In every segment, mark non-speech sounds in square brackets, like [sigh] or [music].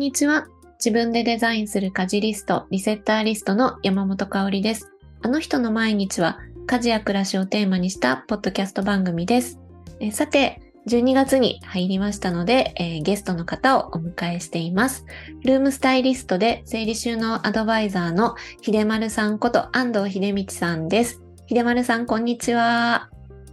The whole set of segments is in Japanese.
にちは。自分でデザインする家事リスト、リセッターリストの山本香里です。あの人の毎日は家事や暮らしをテーマにしたポッドキャスト番組です。えさて、12月に入りましたので、えー、ゲストの方をお迎えしています。ルームスタイリストで整理収納アドバイザーの秀丸さんこと安藤秀道さんです。秀丸さん、こんにちは。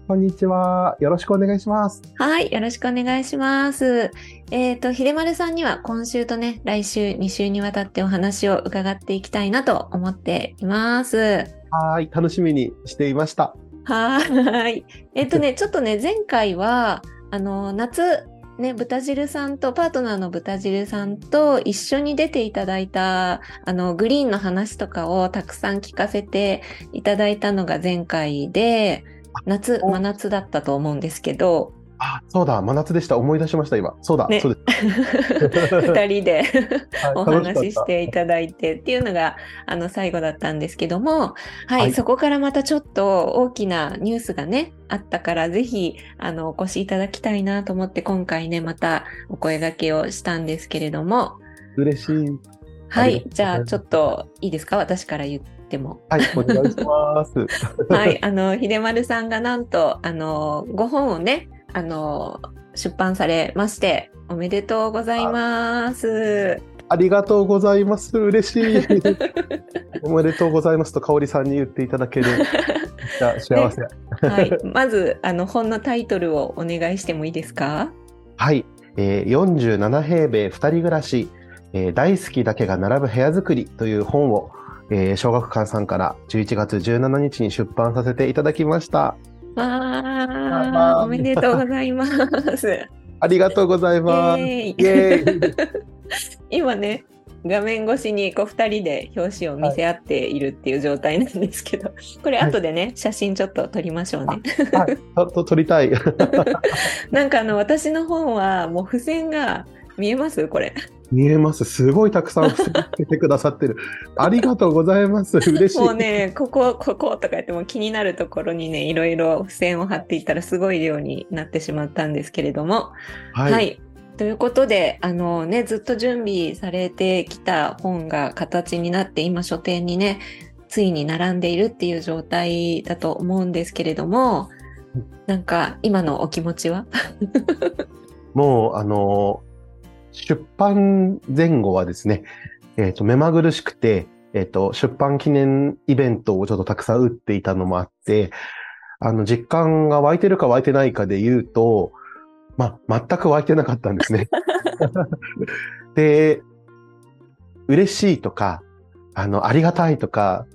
こんにちは。よろしくお願いします。はい、よろしくお願いします。えっ、ー、と、秀丸さんには今週とね、来週2週にわたってお話を伺っていきたいなと思っています。はい、楽しみにしていました。はい。[laughs] えっ、ー、とね、ちょっとね、前回は、あの、夏、ね、豚汁さんと、パートナーの豚汁さんと一緒に出ていただいた、あの、グリーンの話とかをたくさん聞かせていただいたのが前回で、夏、真夏だったと思うんですけど。あ、そうだ、真夏でした。思い出しました、今。そうだ、ね、そうです。[laughs] 二人でお話ししていただいてっていうのが、あの、最後だったんですけども、はい、はい、そこからまたちょっと大きなニュースがね、あったから、ぜひ、あの、お越しいただきたいなと思って、今回ね、またお声掛けをしたんですけれども。嬉しい。はい、じゃあ、ちょっといいですか？私から言って。っても。はい、お願いします。[laughs] はい、あの、秀丸さんがなんと、あの、ご本をね、あの、出版されまして、おめでとうございます。ありがとうございます。嬉しい。[laughs] おめでとうございますと、香里さんに言っていただける。幸せ、はい。まず、あの、本のタイトルをお願いしてもいいですか？はい。えー、47平米2人暮らし、えー、大好きだけが並ぶ部屋作りという本をえー、小学館さんから11月17日に出版させていただきました。わあ、おめでとうございます。[laughs] ありがとうございます。[laughs] 今ね、画面越しにこう2人で表紙を見せ合っているっていう状態なんですけど、はい、これ後でね、はい、写真ちょっと撮りましょうね。はい、ちょっと撮りたい。[laughs] なんかあの私の本はもう付箋が見えます？これ。見えます。すごいたくさん付けてくださってる。[laughs] ありがとうございます。嬉しい。もうね、ここ、こことか言っても気になるところにね、いろいろ付箋を貼っていったらすごい量になってしまったんですけれども。はい、はい。ということで、あのね、ずっと準備されてきた本が形になって、今書店にね、ついに並んでいるっていう状態だと思うんですけれども、なんか今のお気持ちは？[laughs] もう、あの、出版前後はですね、えっ、ー、と、目まぐるしくて、えっ、ー、と、出版記念イベントをちょっとたくさん打っていたのもあって、あの、実感が湧いてるか湧いてないかで言うと、まあ、全く湧いてなかったんですね。[laughs] で、嬉しいとか、あの、ありがたいとか、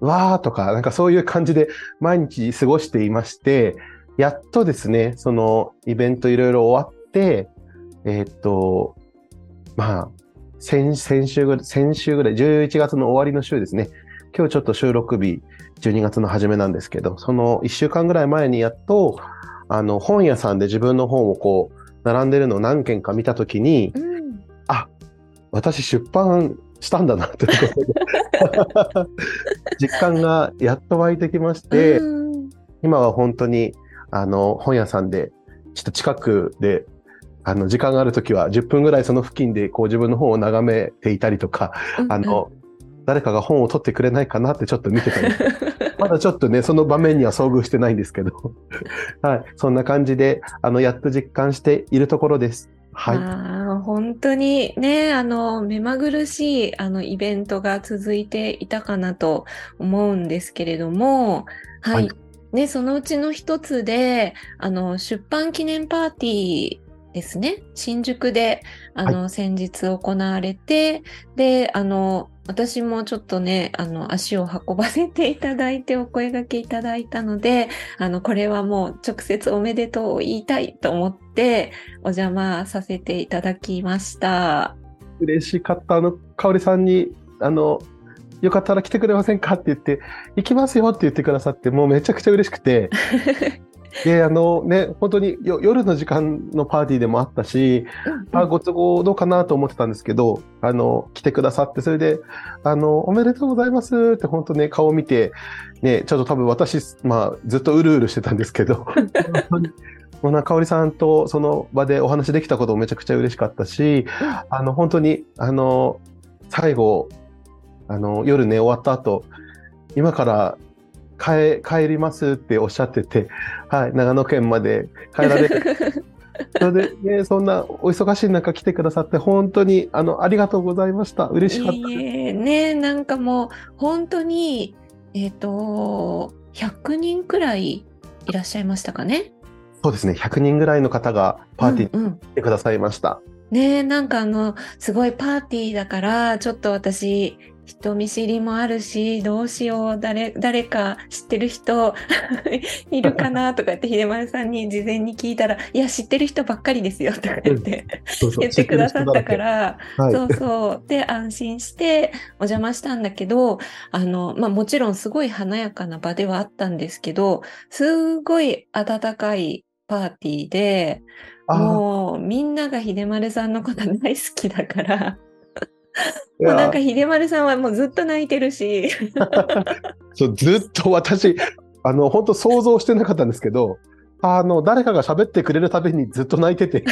わーとか、なんかそういう感じで毎日過ごしていまして、やっとですね、そのイベントいろいろ終わって、えー、っと、まあ、先先週ぐらい、先週ぐらい、11月の終わりの週ですね。今日ちょっと収録日、12月の初めなんですけど、その1週間ぐらい前にやっと、あの、本屋さんで自分の本をこう、並んでるのを何件か見たときに、うん、あ、私出版したんだなということで、[laughs] 実感がやっと湧いてきまして、うん、今は本当に、あの、本屋さんで、ちょっと近くであの、時間があるときは10分ぐらいその付近でこう自分の本を眺めていたりとか、うんうん、あの、誰かが本を取ってくれないかなってちょっと見てたり、[laughs] まだちょっとね、その場面には遭遇してないんですけど、[laughs] はい、そんな感じで、あの、やっと実感しているところです。はい。あ本当にね、あの、目まぐるしい、あの、イベントが続いていたかなと思うんですけれども、はい。はい、ね、そのうちの一つで、あの、出版記念パーティーですね。新宿で、あの、はい、先日行われて、で、あの、私もちょっとね、あの、足を運ばせていただいてお声掛けいただいたので、あの、これはもう直接おめでとうを言いたいと思って、お邪魔させていただきました。嬉しかった。あの、かおりさんに、あの、よかったら来てくれませんか？って言って、行きますよって言ってくださって、もうめちゃくちゃ嬉しくて、[laughs] で、あのね、本当に夜の時間のパーティーでもあったし、うん、あご都合どうかなと思ってたんですけど、あの、来てくださって、それで、あの、おめでとうございますって本当ね、顔見て、ね、ちょっと多分私、まあ、ずっとうるうるしてたんですけど、[laughs] もうな、かおりさんとその場でお話できたこともめちゃくちゃ嬉しかったし、あの、本当に、あの、最後、あの、夜ね、終わった後、今から帰帰りますっておっしゃってて、はい、長野県まで帰られる。[laughs] それで、ね、そんなお忙しい中来てくださって、本当にあのありがとうございました。嬉しかったね、なんかもう本当に、えっ、ー、と、100人くらいいらっしゃいましたかね？そうですね、100人ぐらいの方がパーティーに来てくださいました。うんうん、ねなんかあの、すごいパーティーだから、ちょっと私、人見知りもあるし、どうしよう、誰、誰か知ってる人 [laughs] いるかなとか言って、秀丸さんに事前に聞いたら、いや、知ってる人ばっかりですよとか言って、言ってくださったから、はい、そうそう。で、安心してお邪魔したんだけど、あの、まあもちろんすごい華やかな場ではあったんですけど、すごい温かいパーティーで、もうみんなが秀丸さんのこと大好きだからもうなんか秀丸さんはもうずっと泣いてるし [laughs] そうずっと私あの本当想像してなかったんですけどあの誰かが喋ってくれるたびにずっと泣いてて [laughs]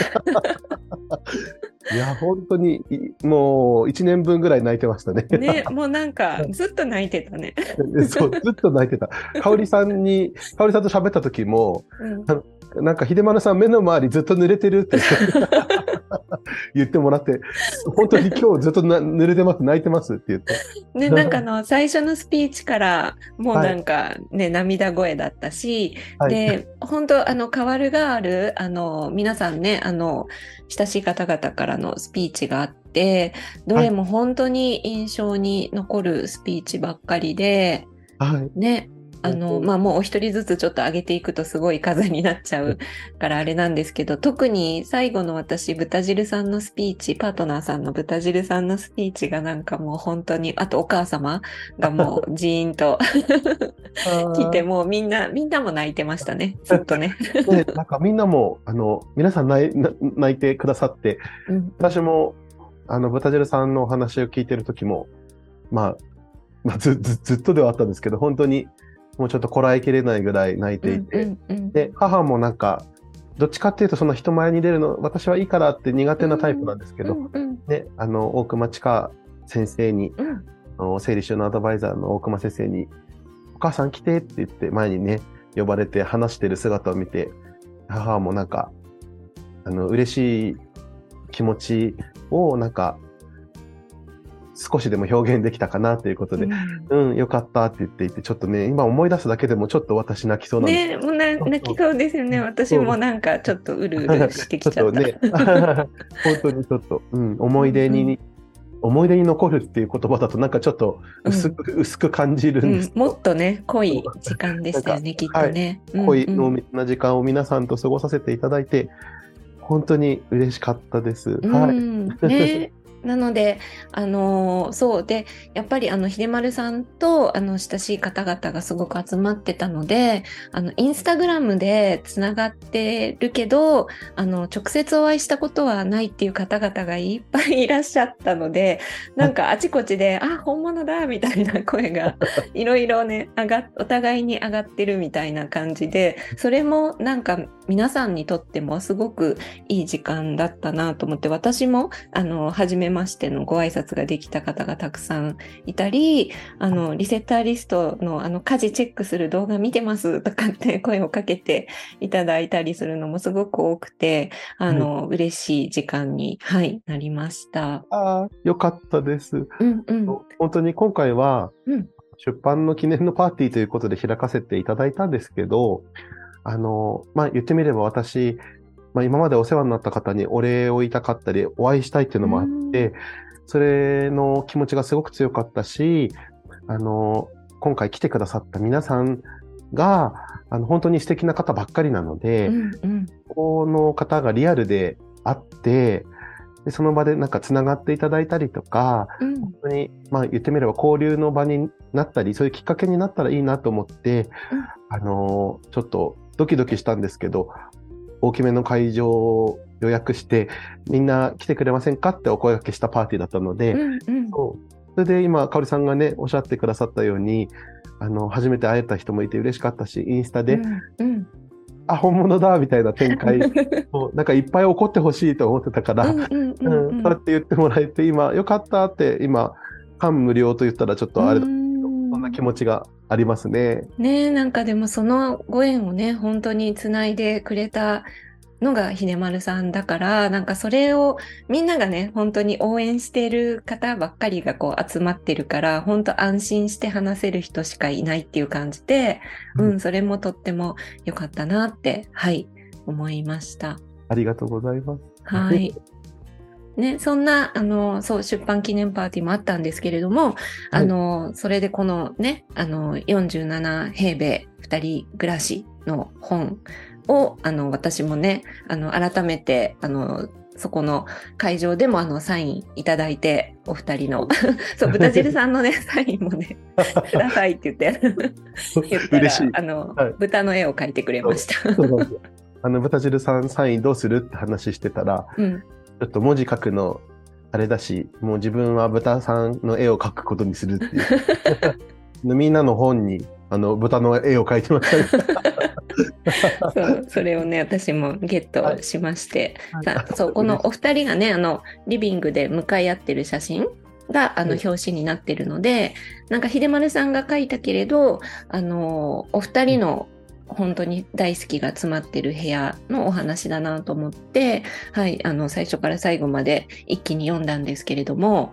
いや本当にもう1年分ぐらい泣いてましたね。ねもうなんかずっと泣いてたね。[laughs] そうずっと泣いてた。香織さんに香織さんと喋った時も、うん、なんか秀丸さん目の周りずっと濡れてるって [laughs] 言ってもらって、本当に今日ずっとな [laughs] 濡れてます、泣いてますって言って。ね、[laughs] なんかの最初のスピーチからもうなんかね、はい、涙声だったし、はい、で、本当あの、変わるがある、あの、皆さんね、あの、親しい方々からのスピーチがあって、どれも本当に印象に残るスピーチばっかりで、はい、ね、あの、まあ、もうお一人ずつちょっと上げていくとすごい数になっちゃうからあれなんですけど、特に最後の私、豚汁さんのスピーチ、パートナーさんの豚汁さんのスピーチがなんかもう本当に、あとお母様がもう [laughs] ジーンと来て、もうみんな、みんなも泣いてましたね、ずっとね。ねなんかみんなも、あの、皆さん泣いてくださって、うん、私も、あの、豚汁さんのお話を聞いてる時も、まあ、まあ、ずずずっとではあったんですけど、本当にもうちょっとこらえきれないぐらい泣いていて、うんうんうん、で母もなんかどっちかっていうとその人前に出るの私はいいからって苦手なタイプなんですけど、うんうん、ね、あの大熊千佳先生に、うん、整理収納アドバイザーの大熊先生に「お母さん来て」って言って前にね呼ばれて話してる姿を見て母もなんかあの嬉しい気持ちをなんか少しでも表現できたかなということで、うん、うん、よかったって言っていて、ちょっとね、今思い出すだけでもちょっと私泣きそうなんです。ねもう泣きそうですよね。私もなんかちょっとうるうるしてきちゃった。ね、[laughs] 本当にちょっと、うん、思い出に、うん思い出に残るっていう言葉だとなんかちょっと薄くうん、薄く感じるんです、うん、もっとね濃い時間でしたよねきっとね、はい、濃い濃な時間を皆さんと過ごさせていただいて本当に嬉しかったです。はい。ね、[laughs] なので、あのー、そう。で、やっぱりあの、秀丸さんと、あの、親しい方々がすごく集まってたので、あの、インスタグラムでつながってるけど、あの、直接お会いしたことはないっていう方々がいっぱいいらっしゃったので、なんかあちこちで、あ、本物だみたいな声が、[laughs] いろいろね、上が、お互いに上がってるみたいな感じで、それもなんか皆さんにとってもすごくいい時間だったなと思って、私も、あの、初めましてのご挨拶ができた方がたくさんいたり、あの、リセッターリストのあの、家事チェックする動画見てますとかって [laughs] 声をかけていただいたりするのもすごく多くて、あの、うん、嬉しい時間に、はい、なりました。ああ、よかったです。うんうん。本当に今回は、うん、出版の記念のパーティーということで開かせていただいたんですけど、あの、まあ、言ってみれば私、まあ、今までお世話になった方にお礼を言いたかったり、お会いしたいっていうのもあって、それの気持ちがすごく強かったし、あの、今回来てくださった皆さんが、あの、本当に素敵な方ばっかりなので、うんうん、この方がリアルで会って、でその場でなんか繋がっていただいたりとか、うん、本当に、まあ言ってみれば交流の場になったり、そういうきっかけになったらいいなと思って、うん、あの、ちょっとドキドキしたんですけど、大きめの会場を予約して、みんな来てくれませんかってお声掛けしたパーティーだったので、うんうん、そう。それで今、かおりさんがね、おっしゃってくださったように、あの、初めて会えた人もいて嬉しかったし、インスタで、うんうん、あ、本物だみたいな展開を、[laughs] なんかいっぱい起こってほしいと思ってたから、そうやって言ってもらえて、今、よかったって、今、感無量と言ったらちょっとあれだけど、うん。そんな気持ちがありますね。ねえ、なんかでもそのご縁をね、本当につないでくれたのが秀丸さんだから、なんかそれをみんながね、本当に応援している方ばっかりがこう集まってるから、本当安心して話せる人しかいないっていう感じで、う、うんそれもとっても良かったなって、はい、思いました。ありがとうございます。はい。ね、そんな、あの、そう、出版記念パーティーもあったんですけれども、あの、それでこのね、あの、47平米二人暮らしの本を、あの、私もね、あの、改めて、あの、そこの会場でもあのサインいただいて、お二人の、[laughs] そう、豚汁さんのね、サインもね、くださいって言って、言ったら嬉しい、。あの、はい豚の絵を描いてくれました。あの、豚汁さんサインどうするって話してたら、うん。ちょっと文字書くのあれだし、もう自分は豚さんの絵を描くことにするっていう。で [laughs] みんなの本にあの豚の絵を描いてましたね。そう、それをね、私もゲットしまして、はいさそう、このお二人がね、あの、リビングで向かい合ってる写真が、あの、はい表紙になってるので、なんか、秀丸さんが書いたけれど、あの、お二人の本当に大好きが詰まってる部屋のお話だなと思って、はい、あの、最初から最後まで一気に読んだんですけれども、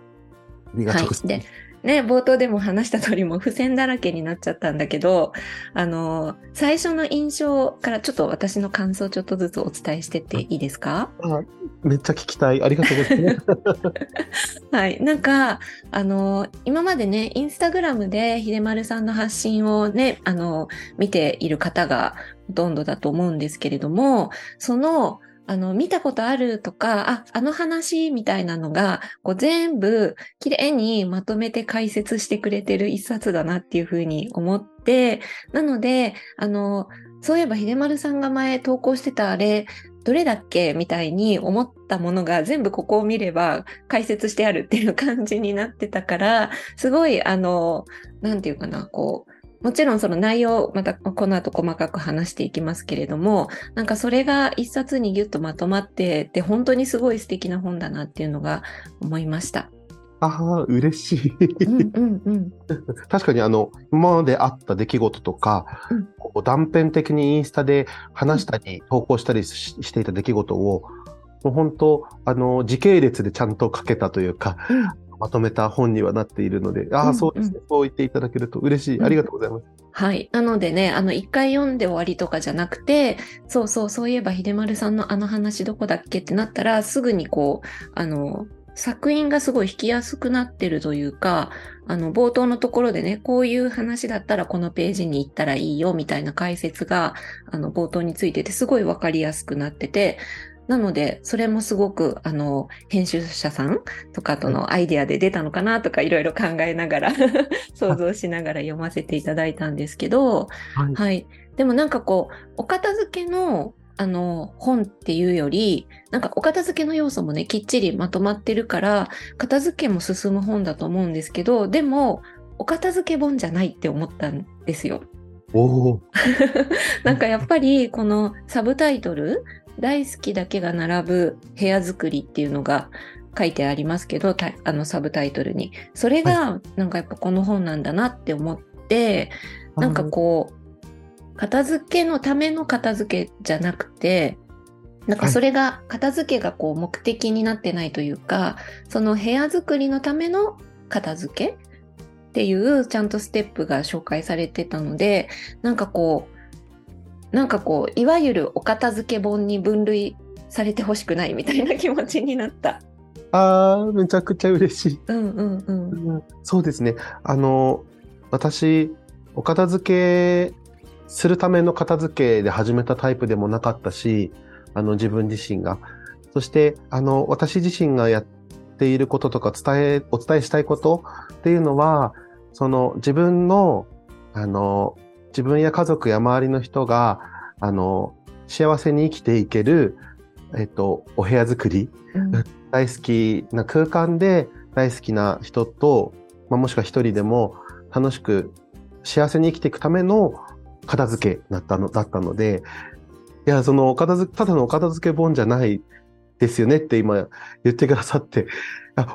ありがとうございでます。ね、冒頭でも話した通りもう付箋だらけになっちゃったんだけど、あの、最初の印象からちょっと私の感想をちょっとずつお伝えしてっていいですか？あめっちゃ聞きたい。ありがとうございます。[laughs] はい。なんか、あの、今までね、インスタグラムで秀丸さんの発信をね、あの、見ている方がほとんどだと思うんですけれども、その、あの、見たことあるとか、あ、あの話みたいなのが、こう全部綺麗にまとめて解説してくれてる一冊だなっていうふうに思って、なので、あの、そういえば秀丸さんが前投稿してたあれ、どれだっけみたいに思ったものが全部ここを見れば解説してあるっていう感じになってたから、すごい、あの、なんていうかな、こう、もちろんその内容、またこの後細かく話していきますけれども、なんかそれが一冊にギュッとまとまってて、本当にすごい素敵な本だなっていうのが思いました。ああ、嬉しい。うんうんうん。[laughs] 確かにあの、今まであった出来事とか、うんこう断片的にインスタで話したり、投稿したりししていた出来事を、もう本当、あの、時系列でちゃんと書けたというか、うんまとめた本にはなっているので、ああ、うんそうですね、そう言っていただけると嬉しい。うんありがとうございます。はい。なのでね、あの、一回読んで終わりとかじゃなくて、そうそう、そういえば秀丸さんのあの話どこだっけってなったら、すぐにこう、あの、作品がすごい引きやすくなってるというか、あの、冒頭のところでね、こういう話だったらこのページに行ったらいいよ、みたいな解説が、あの、冒頭についてて、すごいわかりやすくなってて、なので、それもすごく、あの、編集者さんとかとのアイデアで出たのかなとか、いろいろ考えながら、[laughs] 想像しながら読ませていただいたんですけど、はい。はい。でもなんかこう、お片付けの、あの、本っていうより、なんかお片付けの要素もね、きっちりまとまってるから、片付けも進む本だと思うんですけど、でも、お片付け本じゃないって思ったんですよ。[laughs] なんかやっぱり、このサブタイトル、大好きだけが並ぶ部屋作りっていうのが書いてありますけど、たあのサブタイトルに。それが、なんかやっぱこの本なんだなって思って、なんかこう、片付けのための片付けじゃなくて、なんかそれが、片付けがこう目的になってないというか、その部屋作りのための片付けっていうちゃんとステップが紹介されてたので、なんかこう、なんかこう、いわゆるお片付け本に分類されてほしくないみたいな気持ちになった。ああ、めちゃくちゃ嬉しい。うんうんうん。うんそうですね。あの、私、お片付けするための片付けで始めたタイプでもなかったし、あの、自分自身が。そして、あの、私自身がやっていることとか伝え、お伝えしたいことっていうのは、その自分の、あの、自分や家族や周りの人が、あの、幸せに生きていける、えっと、お部屋作り、うん。大好きな空間で大好きな人と、まあ、もしくは一人でも楽しく幸せに生きていくための片付けだったのだったので、や、その、片付ただのお片付け本じゃないですよねって今言ってくださって、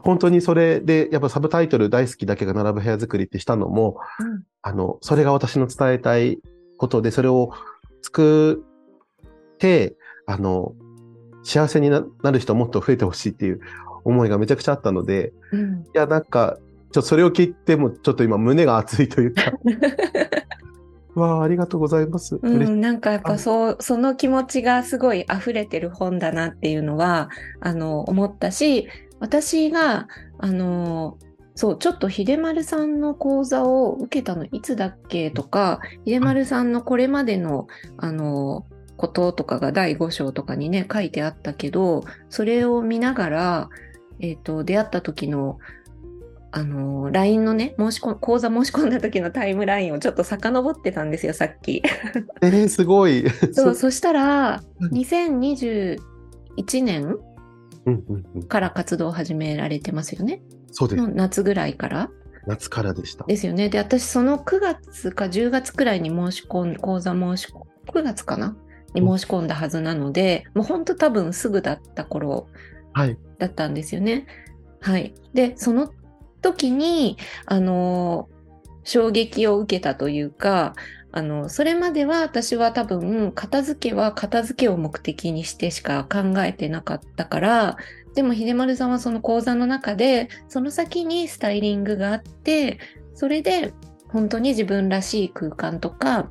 本当にそれで、やっぱサブタイトル大好きだけが並ぶ部屋作りってしたのも、うん、あの、それが私の伝えたいことで、それを作って、あの、幸せになる人もっと増えてほしいっていう思いがめちゃくちゃあったので、うん、いや、なんか、ちょっとそれを聞いても、ちょっと今胸が熱いというか、[laughs] わあ、ありがとうございます。うん、なんかやっぱそう、その気持ちがすごい溢れてる本だなっていうのは、あの、思ったし、私が、あの、そう、ちょっと秀丸さんの講座を受けたのいつだっけとか、秀丸さんのこれまでの、あの、こととかが第5章とかにね、書いてあったけど、それを見ながら、えっ、ー、と、出会った時のあの、LINE のね、申し込講座申し込んだ時のタイムラインをちょっと遡ってたんですよ、さっき。えー、すごい。そう、[laughs] そしたら、2021年から活動を始められてますよね。そうです。夏ぐらいから夏からでした。ですよね。で、私、その9月か10月くらいに申し込ん、講座申し込ん、9月かな？に申し込んだはずなので、もう本当多分すぐだった頃だったんですよね。はい。で、その時に、あの、衝撃を受けたというか、あの、それまでは私は多分、片付けは片付けを目的にしてしか考えてなかったから、でも秀丸さんはその講座の中で、その先にスタイリングがあって、それで本当に自分らしい空間とか、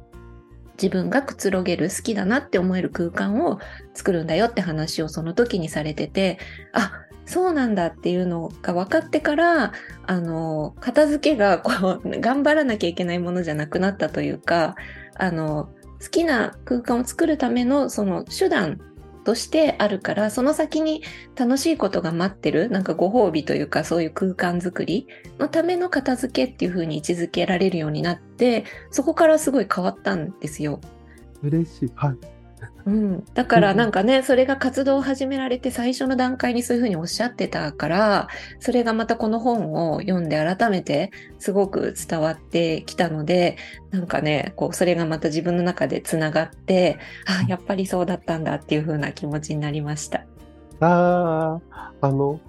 自分がくつろげる好きだなって思える空間を作るんだよって話をその時にされてて、あ、そうなんだっていうのが分かってからあの片付けがこう頑張らなきゃいけないものじゃなくなったというかあの好きな空間を作るためのその手段としてあるからその先に楽しいことが待ってるなんかご褒美というかそういう空間づくりのための片付けっていう風に位置づけられるようになってそこからすごい変わったんですよ。嬉しい。はい。うん、だからなんかね、それが活動を始められて最初の段階にそういうふうにおっしゃってたからそれがまたこの本を読んで改めてすごく伝わってきたのでなんかねこうそれがまた自分の中でつながってあやっぱりそうだったんだっていうふうな気持ちになりました。ああの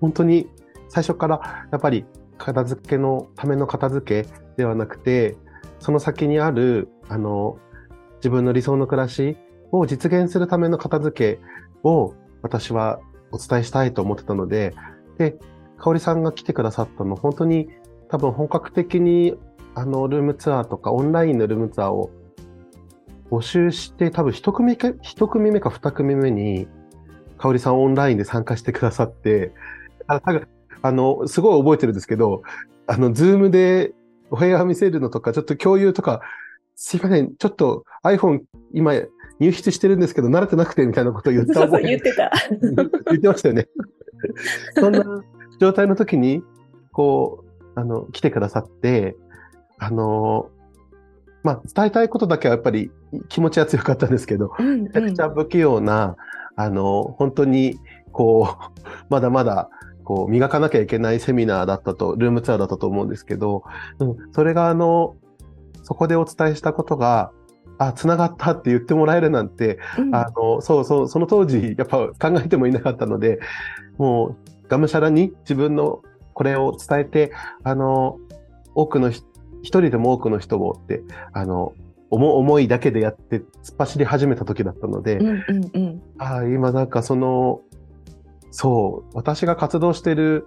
本当に最初からやっぱり片付けのための片付けではなくてその先にあるあの自分の理想の暮らしを実現するための片付けを私はお伝えしたいと思ってたので、で、香織さんが来てくださったの、本当に多分本格的にあのルームツアーとかオンラインのルームツアーを募集して多分一組、一組目か二組目に香織さんオンラインで参加してくださって、ああの、すごい覚えてるんですけど、あの、ズームでお部屋見せるのとか、ちょっと共有とか、すいません、ちょっと iPhone 今入室してるんですけど、慣れてなくてみたいなことを言ったそうそう、言ってた。[laughs] 言ってましたよね。そんな状態の時に、こう、あの、来てくださって、あの、まあ、伝えたいことだけはやっぱり気持ちは強かったんですけど、めちゃくちゃ不器用な、あの、本当に、こう、まだまだ、こう、磨かなきゃいけないセミナーだったと、ルームツアーだったと思うんですけど、うん、それがあの、そこでお伝えしたことが、あ、繋がったって言ってもらえるなんて、うん、あの、そうそう、その当時、やっぱ考えてもいなかったので、もう、がむしゃらに自分のこれを伝えて、あの、多くの一人でも多くの人をって、あの、思いだけでやって突っ走り始めた時だったので、うんうんうん、あ今なんかその、そう、私が活動してる、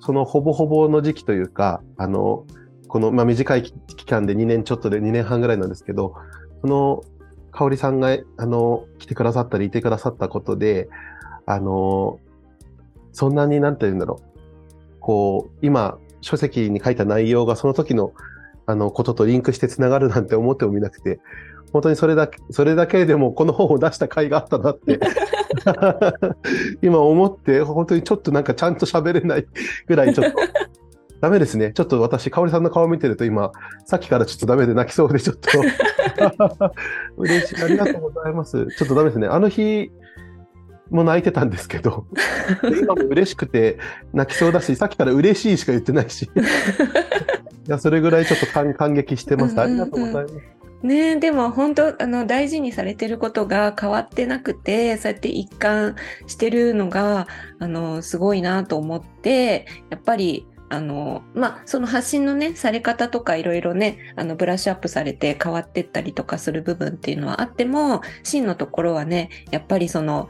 そのほぼほぼの時期というか、あの、この、まあ、短い期間で2年ちょっとで2年半ぐらいなんですけど、その、香織さんが、あの、来てくださったりいてくださったことで、あの、そんなになんて言うんだろう。こう、今、書籍に書いた内容がその時の、あの、こととリンクして繋がる [laughs] なんて思ってもみなくて、本当にそれだけ、それだけでもこの本を出した甲斐があったなって [laughs] 今思って、本当にちょっとなんかちゃんと喋れないぐらいちょっとダメですね。ちょっと私、香織さんの顔見てると今、さっきからちょっとダメで泣きそうで、ちょっと [laughs] 嬉しい。ありがとうございます。ちょっとダメですね。あの日も泣いてたんですけど、[laughs] 今も嬉しくて泣きそうだし、さっきから嬉しいしか言ってないし。[laughs] いや、それぐらいちょっと感感激してます。ありがとうございます。ねでも本当あの大事にされてることが変わってなくてそうやって一貫してるのがあのすごいなと思ってやっぱりあのまあその発信のねされ方とかいろいろねあのブラッシュアップされて変わってったりとかする部分っていうのはあっても真のところはねやっぱりその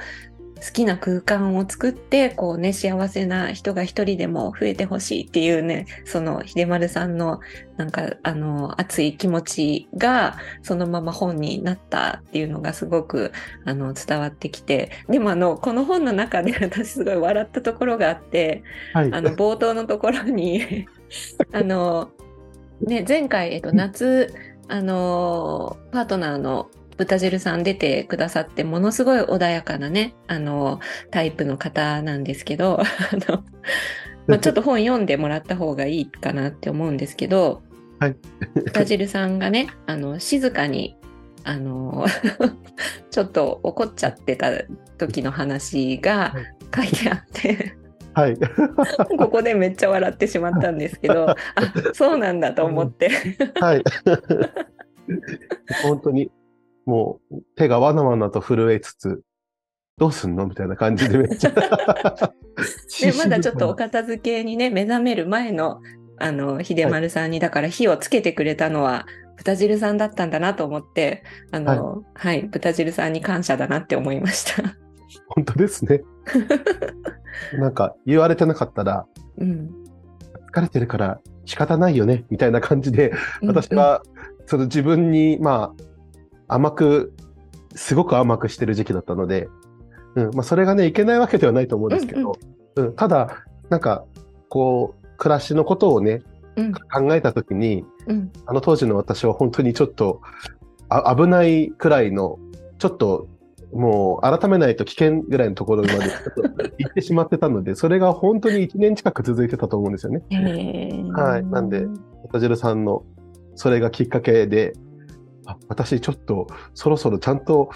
好きな空間を作ってこうね幸せな人が一人でも増えてほしいっていうねその秀丸さんのなんかあの熱い気持ちがそのまま本になったっていうのがすごくあの伝わってきて。でもあのこの本の中で [laughs] 私すごい笑ったところがあって、はい、あの冒頭のところに [laughs] あのね前回、えっと、夏あのパートナーの豚汁さん出てくださってものすごい穏やかなねあのタイプの方なんですけど [laughs] あの、まあ、ちょっと本読んでもらった方がいいかなって思うんですけど、はい、豚汁さんがねあの静かにあの [laughs] ちょっと怒っちゃってた時の話が書いてあって。はい、[laughs] ここでめっちゃ笑ってしまったんですけど、あそうなんだと思って。はい。本当にもう手がわなわなと震えつつ、どうすんのみたいな感じでめっちゃ [laughs] で。まだちょっとお片付けにね、目覚める前の、あの、秀丸さんに、だから火をつけてくれたのは、豚汁さんだったんだなと思って、あの、はい、はい、豚汁さんに感謝だなって思いました。本当ですね。[laughs] なんか言われてなかったら、うん、疲れてるから仕方ないよねみたいな感じで、私はその自分にまあ甘く、すごく甘くしてる時期だったので、うんまあ、それがね、いけないわけではないと思うんですけど、うん、うん、ただ、なんか、こう、暮らしのことをね、うん、考えたときに、うん、あの当時の私は本当にちょっとあ危ないくらいの、ちょっともう改めないと危険ぐらいのところまで [laughs] 行ってしまってたので、それが本当に1年近く続いてたと思うんですよね。はい。なんで、田汁さんのそれがきっかけで、あ私ちょっとそろそろちゃんと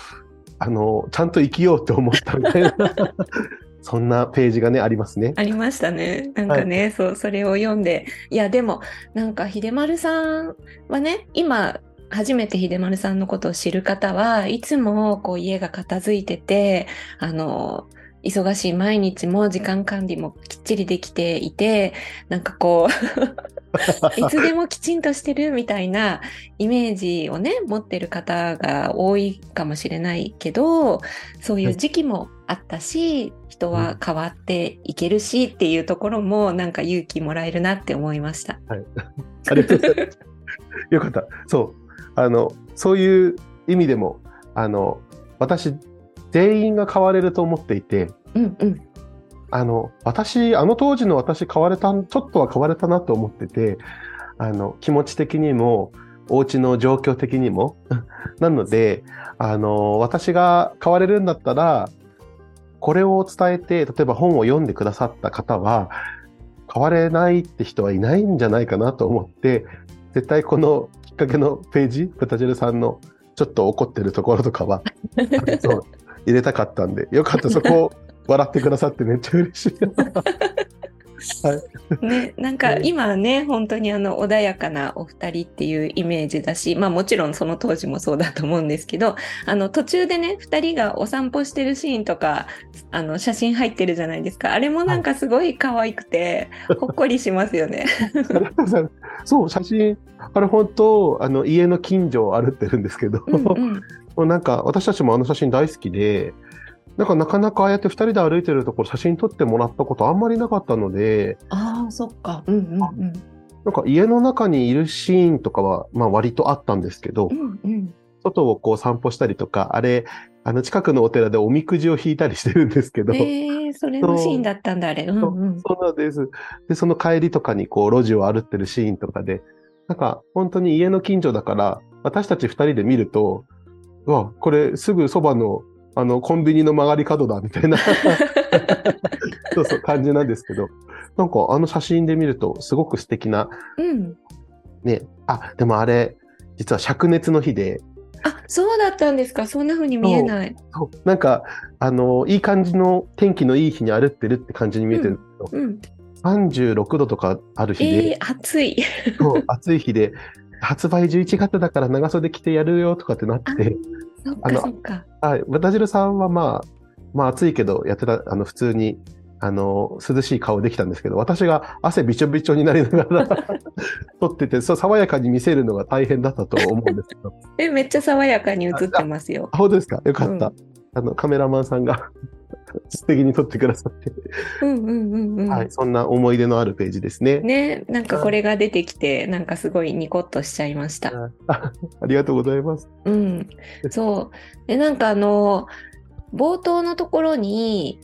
あのちゃんと生きようって思ったみたいな [laughs] そんなページがねありますね。ありましたね。なんかね、はい、そうそれを読んでいやでもなんか秀丸さんはね今初めて秀丸さんのことを知る方はいつもこう家が片付いててあの忙しい毎日も時間管理もきっちりできていてなんかこう [laughs] いつでもきちんとしてるみたいなイメージをね持ってる方が多いかもしれないけどそういう時期もあったし、はい、人は変わっていけるしっていうところもなんか勇気もらえるなって思いました。はい、[laughs] ありがとうございます。[laughs] よかった。そうあのそういう意味でもあの私全員が変われると思っていて、うんうん、あの、私、あの当時の私変われた、ちょっとは変われたなと思ってて、あの、気持ち的にも、お家の状況的にも。[laughs] なので、あの、私が変われるんだったら、これを伝えて、例えば本を読んでくださった方は、変われないって人はいないんじゃないかなと思って、絶対このきっかけのページ、ブタジルさんのちょっと怒ってるところとかは、入れたかったんで、よかった、そこを笑ってくださってめっちゃ嬉しい。[laughs] はい、ね、なんか今ね、本当にあの穏やかなお二人っていうイメージだし、まあもちろんその当時もそうだと思うんですけど、あの途中でね、二人がお散歩してるシーンとか、あの写真入ってるじゃないですか。あれもなんかすごい可愛くて、ほっこりしますよね。そう、写真、あれ本当、あの家の近所を歩ってるんですけど、うんうん、[laughs] なんか私たちもあの写真大好きで、なんかなかなかああやって2人で歩いてるところ写真撮ってもらったことあんまりなかったのでああそっかうんうんうんなんか家の中にいるシーンとかは、まあ、割とあったんですけど、うんうん、外をこう散歩したりとかあれあの近くのお寺でおみくじを引いたりしてるんですけど。えー、それのシーンだったんだ、あれ。うんうん、そうなんです。で、その帰りとかにこう路地を歩ってるシーンとかで、なんか本当に家の近所だから、私たち二人で見ると、うわ、これすぐそばのあの、コンビニの曲がり角だみたいな。[laughs] そうそう感じなんですけど、なんかあの写真で見るとすごく素敵な、うん、ね、あ、でもあれ、実は灼熱の日で、あ、そうだったんですか？そんな風に見えない。なんか、あの、いい感じの天気のいい日に歩ってるって感じに見えてるんですけど、うんうん、36度とかある日で、えー、暑い。暑い日で、発売11月だから長袖着てやるよとかってなって、そっかそっか。はい、バタジルさんはまあ、まあ暑いけどやってた、あの普通に、あの、涼しい顔できたんですけど、私が汗びちょびちょになりながら [laughs] 撮ってて、そう、爽やかに見せるのが大変だったと思うんですけど。[laughs] え、めっちゃ爽やかに映ってますよ。あ、本当ですか？よかった。うんあの、カメラマンさんが素敵に撮ってくださって、うんうんうんうん。はい、そんな思い出のあるページですね。ね、なんかこれが出てきて、なんかすごいニコッとしちゃいました。あありがとうございます。うん。そう。で、なんかあの、冒頭のところに、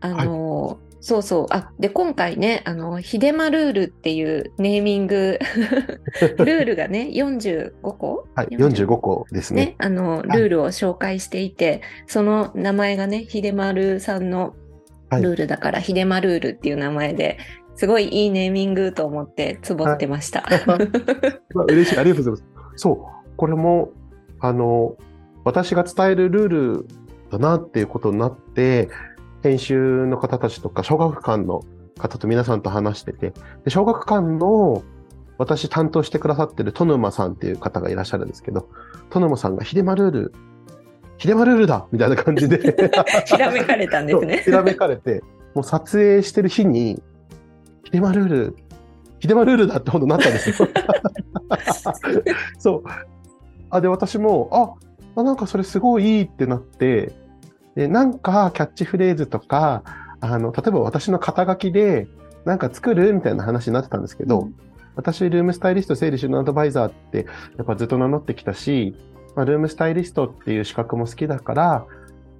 あの、そうそう。あ、で、今回ね、あの、ヒデマルールっていうネーミング、[laughs] ルールがね、45個？はい、45個？ですね。ね、あの、ルールを紹介していて、その名前がね、秀丸さんのはいルールだから、秀丸ルールっていう名前で、すごいいいネーミングと思って、つぼってました。[laughs] まあ嬉しい。ありがとうございます。そう。これも、あの、私が伝えるルールだなっていうことになって、編集の方たちとか、小学館の方と皆さんと話してて、で小学館の私担当してくださってる戸沼さんっていう方がいらっしゃるんですけど、戸沼さんが秀丸ルール、秀丸ルールだみたいな感じで。[laughs] ひらめかれたんですね。ひらめかれて、もう撮影してる日に、秀丸ルール、秀丸ルールだってほんとなったんですよ。[laughs] そう。あ、で、私も、あ、あなんかそれすごいいいってなって、で、なんかキャッチフレーズとか、あの、例えば私の肩書きで、なんか作るみたいな話になってたんですけど、うん。私、ルームスタイリスト、整理収納アドバイザーって、やっぱずっと名乗ってきたし、まあ、ルームスタイリストっていう資格も好きだから、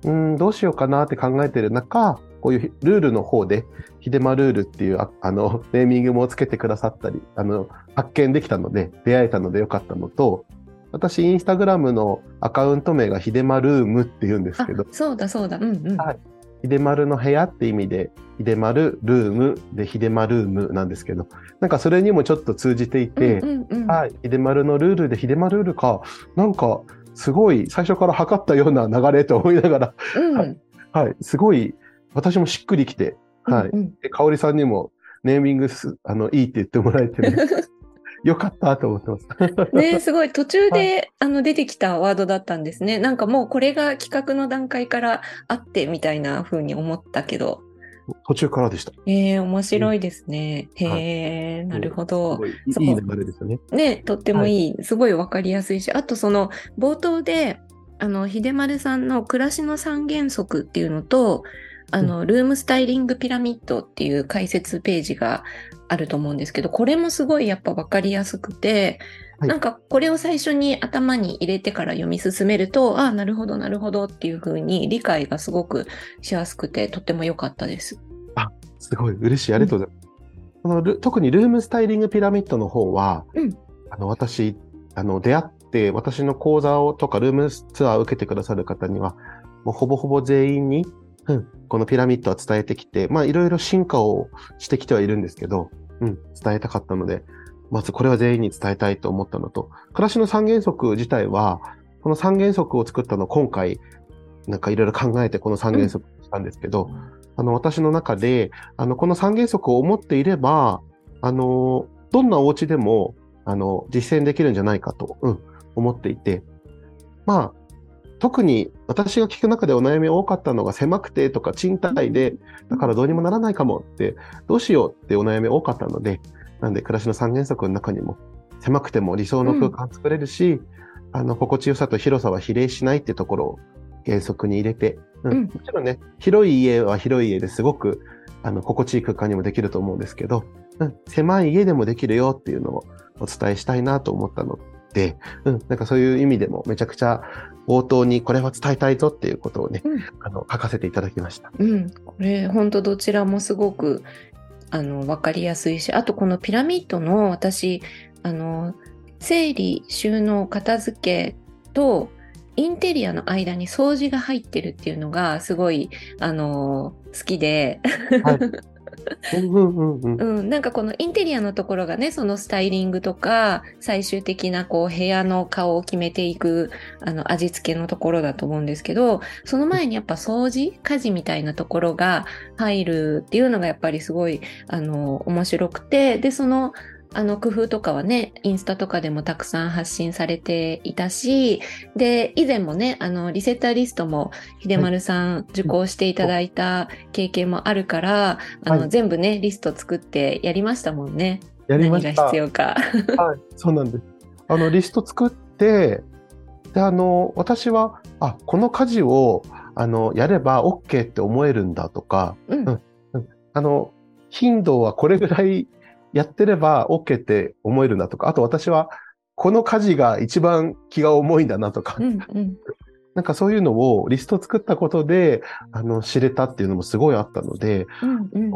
うん、どうしようかなって考えてる中、こういうルールの方で、ヒデマルールっていうああのネーミングもつけてくださったり、あの発見できたので、出会えたのでよかったのと、私、インスタグラムのアカウント名がヒデマルームって言うんですあけど、そうだそうだ。うんうん。はい。ヒデマルの部屋って意味で、ヒデマルルームでヒデマルームなんですけど、なんかそれにもちょっと通じていて、うんうんうん。はい、ヒデマルのルールでヒデマルールか、なんかすごい最初から測ったような流れと思いながら、うん。はい。はい、すごい私もしっくりきて、はい。うんうん。で香織さんにもネーミングすあのいいって言ってもらえてね、[laughs] よかったと思ってます。ねすごい途中で、あの出てきたワードだったんですね。なんかもうこれが企画の段階からあってみたいな風に思ったけど。途中からでした。えー、面白いですね。へはえ、なるほすどいい流れですよね。ね、とってもいい、すごいわかりやすいし、あとその冒頭で、あの、秀丸さんの暮らしの三原則っていうのと、あの、ルームスタイリングピラミッドっていう解説ページがあると思うんですけど、これもすごいやっぱわかりやすくて、はいなんかこれを最初に頭に入れてから読み進めると、ああ、なるほど、なるほどっていう風に理解がすごくしやすくて、とっても良かったです。すごい嬉しい。ありがとうございます。このル特にルームスタイリングピラミッドの方は、うんあの私、あの出会って私の講座をとかルームツアーを受けてくださる方には、もうほぼほぼ全員に、うん、このピラミッドは伝えてきて、まあいろいろ進化をしてきてはいるんですけど、うん、伝えたかったので、まずこれは全員に伝えたいと思ったのと、暮らしの三原則自体は、この三原則を作ったの今回、なんかいろいろ考えてこの三原則にしたんですけど、あの、私の中で、あの、この三原則を持っていれば、あの、どんなお家でも、あの、実践できるんじゃないかと、うん、思っていて、まあ、特に私が聞く中でお悩み多かったのが狭くてとか賃貸で、だからどうにもならないかもって、どうしようってお悩み多かったので、なんで暮らしの三原則の中にも、狭くても理想の空間作れるし、あの、心地よさと広さは比例しないってところを原則に入れて、うんうん。もちろんね、広い家は広い家ですごく、あの、心地いい空間にもできると思うんですけど、うん、狭い家でもできるよっていうのをお伝えしたいなと思ったので、うん、なんかそういう意味でもめちゃくちゃ冒頭にこれは伝えたいぞっていうことをね、うんあの、書かせていただきました。うん、これ本当どちらもすごくあの分かりやすいしあとこのピラミッドの私あの整理収納片付けとインテリアの間に掃除が入ってるっていうのがすごいあの好きで、はい。[laughs] うん。なんかこのインテリアのところがねそのスタイリングとか最終的なこう部屋の顔を決めていくあの味付けのところだと思うんですけどその前にやっぱ掃除家事みたいなところが入るっていうのがやっぱりすごいあの面白くてでそのあの工夫とかはね、インスタとかでもたくさん発信されていたし、で、以前もね、あの、リセッターリストも秀丸さん受講していただいた経験もあるから、あの、全部ね、リスト作ってやりましたもんね。やりました。何が必要か。はい、そうなんです。あの、リスト作って、で、あの、私は、あ、この家事を、あの、やれば OK って思えるんだとか、うん、うん、あの、頻度はこれぐらいやってれば OK って思えるんだとか、あと私は、この家事が一番気が重いんだなとか、うんうん、[laughs] なんかそういうのをリスト作ったことで、あの、知れたっていうのもすごいあったので、うんうん、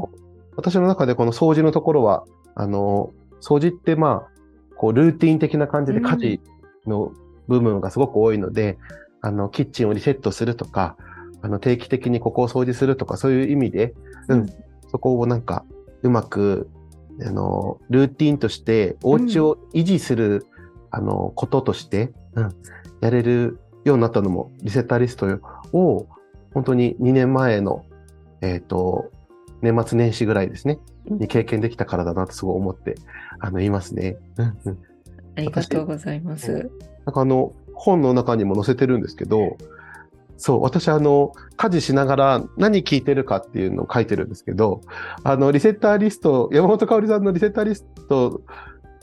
私の中でこの掃除のところは、あの、掃除ってまあ、こう、ルーティン的な感じで家事の部分がすごく多いので、うん、あの、キッチンをリセットするとか、あの、定期的にここを掃除するとか、そういう意味で、うん、そこをなんか、うまく、あの、ルーティンとして、お家を維持する、うん、あの、こととして、うん、やれるようになったのも、リセッターリストを、本当に2年前の、えっ、ー、と、年末年始ぐらいですね、に経験できたからだなとすごい思って、あの、いますね。ありがとうございます。なんかあの、本の中にも載せてるんですけど、そう、私あの、家事しながら何聞いてるかっていうのを書いてるんですけど、あの、リセッターリスト、山本香織さんのリセッターリスト、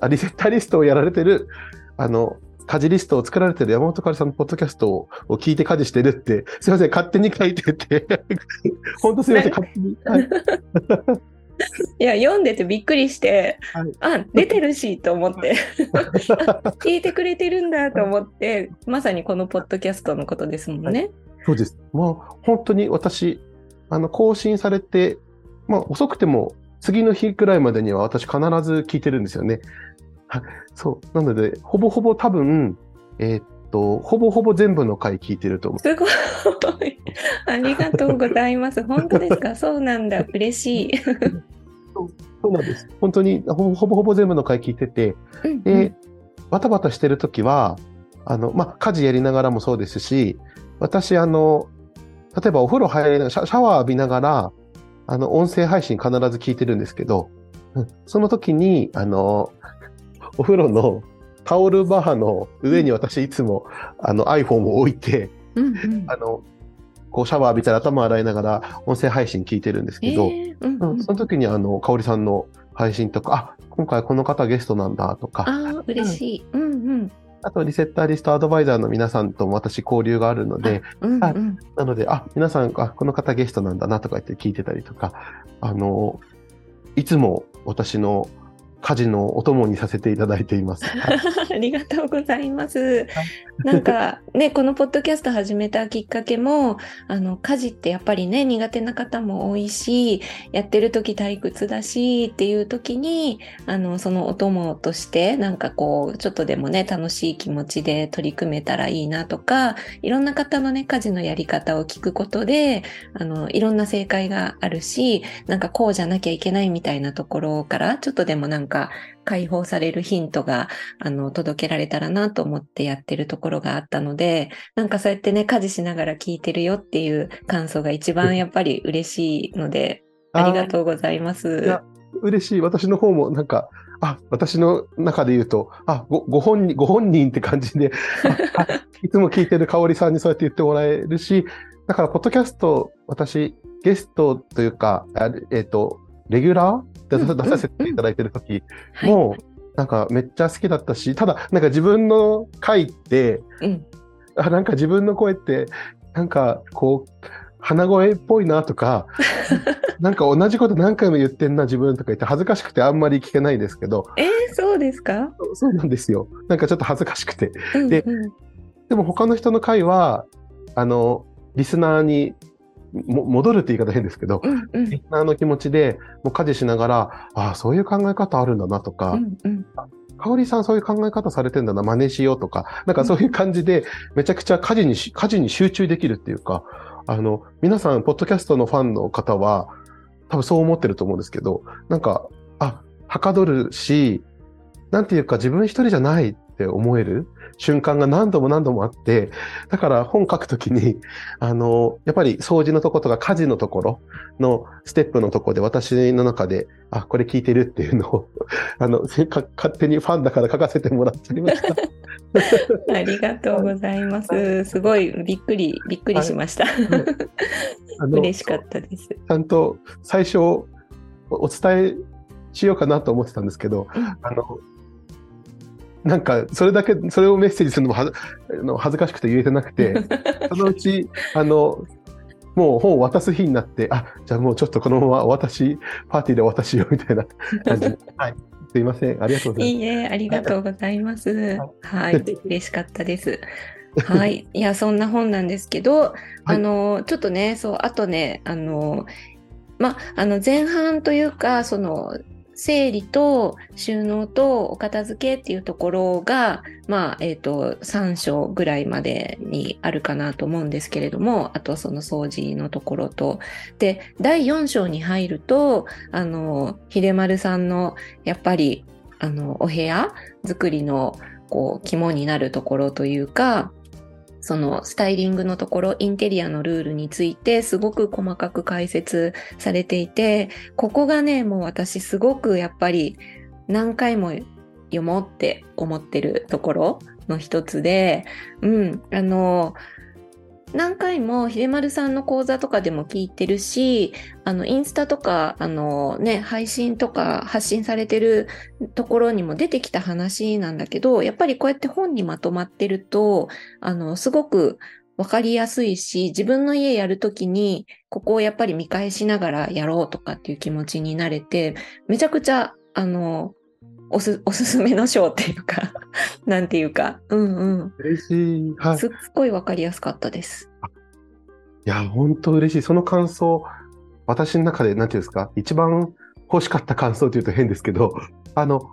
あリセッターリストをやられてる、あの、家事リストを作られてる山本香織さんのポッドキャストを聞いて家事してるって、すいません、勝手に書いてて [laughs] 本当すいません、勝手に。はい。[laughs] いや、読んでてびっくりして、はい、あ、出てるしと思って、[laughs] 聞いてくれてるんだと思って、まさにこのポッドキャストのことですもんね。はい、そうです。まあ、本当に私、あの、更新されて、まあ、遅くても次の日くらいまでには私必ず聞いてるんですよね。はい。そう。なので、ほぼほぼ多分、えー、っと、ほぼほぼ全部の回聞いてると思う。すごい。ありがとうございます。本当ですか？そうなんだ。嬉しい。そうなんです。本当にほぼほぼ全部の回聞いてて、うんうん、で、バタバタしてるときは、あの、まあ、家事やりながらもそうですし、私、あの、例えばお風呂入りながら、シャワー浴びながら、あの、音声配信必ず聞いてるんですけど、うん、その時に、あの、お風呂のタオルバーの上に私いつも、あの iPhone を置いて、うんうん、あの、こうシャワー浴びたら頭洗いながら音声配信聞いてるんですけど、えーうんうん、その時にあの、香織さんの配信とか、あ、今回この方ゲストなんだとか。あ嬉しい。うん、うんうんあと、リセッターリストアドバイザーの皆さんとも私交流があるので、うんうん、なので、あ、皆さん、あ、この方ゲストなんだなとか言って聞いてたりとか、あの、いつも私の家事のお供にさせていただいています。[laughs] ありがとうございます。なんかね、このポッドキャスト始めたきっかけも、あの、家事ってやっぱりね、苦手な方も多いし、やってる時退屈だしっていう時に、あの、そのお供として、なんかこう、ちょっとでもね、楽しい気持ちで取り組めたらいいなとか、いろんな方のね、家事のやり方を聞くことで、あの、いろんな正解があるし、なんかこうじゃなきゃいけないみたいなところから、ちょっとでもなんか解放されるヒントが、あの、届けられたらなと思ってやってるところがあったので、なんかそうやってね、家事しながら聞いてるよっていう感想が一番やっぱり嬉しいので、ありがとうございます。いや、嬉しい。私の方もなんか、あ、私の中で言うと、あ、ごご本人、ご本人って感じでいつも聞いてる香織さんにそうやって言ってもらえるし、だから、ポッドキャスト、私、ゲストというか、えっ、ー、と、レギュラーで出させていただいてる時も、なんかめっちゃ好きだったし、ただ、なんか自分の回って、うん、あなんか自分の声って、なんかこう、鼻声っぽいなとか、[laughs] なんか同じこと何回も言ってんな自分とか言って恥ずかしくてあんまり聞けないですけど。えー、そうですか？そうなんですよ。なんかちょっと恥ずかしくて。うんうん、で、でも他の人の回は、あの、リスナーにも戻るって言い方変ですけど、うんうん、リスナーの気持ちで、もう家事しながら、ああ、そういう考え方あるんだなとか、うんうん。香織さんそういう考え方されてんだな、真似しようとか、なんかそういう感じで、めちゃくちゃ家事に、家事に集中できるっていうか、あの、皆さん、ポッドキャストのファンの方は、多分そう思ってると思うんですけど、なんか、あ、はかどるし、なんていうか自分一人じゃないっって思える瞬間が何度も何度もあって、だから本書くときに、あの、やっぱり掃除のとことか家事のところのステップのところで私の中で、あ、これ聞いてるっていうのを、[laughs] あの、勝手にファンだから書かせてもらっちゃいました。[laughs] ありがとうございます。すごいびっくり、びっくりしました。はい、[laughs] 嬉しかったです。ちゃんと最初お伝えしようかなと思ってたんですけど、うん、あの、なんか、それだけ、それをメッセージするのもはの恥ずかしくて言えてなくて、[laughs] そのうち、あの、もう本を渡す日になって、あ、じゃあもうちょっとこのままお渡し、パーティーでお渡しよみたいな感じ。[laughs] はい。すいません。ありがとうございます。いいえ、ありがとうございます。はい。嬉しかったです。はい。いや、そんな本なんですけど、はい、あの、ちょっとね、そう、あとね、あの、ま、あの、前半というか、その、整理と収納とお片付けっていうところが、まあ、えっ、ー、と、3章ぐらいまでにあるかなと思うんですけれども、あとその掃除のところと。で、第4章に入ると、あの、秀丸さんの、やっぱり、あの、お部屋作りの、こう、肝になるところというか、そのスタイリングのところ、インテリアのルールについてすごく細かく解説されていて、ここがね、もう私すごくやっぱり何回も読もうって思ってるところの一つで、うん、あの、何回も秀丸さんの講座とかでも聞いてるし、あの、インスタとか、あのね、配信とか発信されてるところにも出てきた話なんだけど、やっぱりこうやって本にまとまってると、あの、すごくわかりやすいし、自分の家やるときに、ここをやっぱり見返しながらやろうとかっていう気持ちになれて、めちゃくちゃ、あの、おす、おすすめの章っていうか [laughs] なんていうか、うんうん。嬉しい。はい。すっごいわかりやすかったです。いや、本当嬉しい。その感想、私の中で、なんていうんですか、一番欲しかった感想というと変ですけど、あの、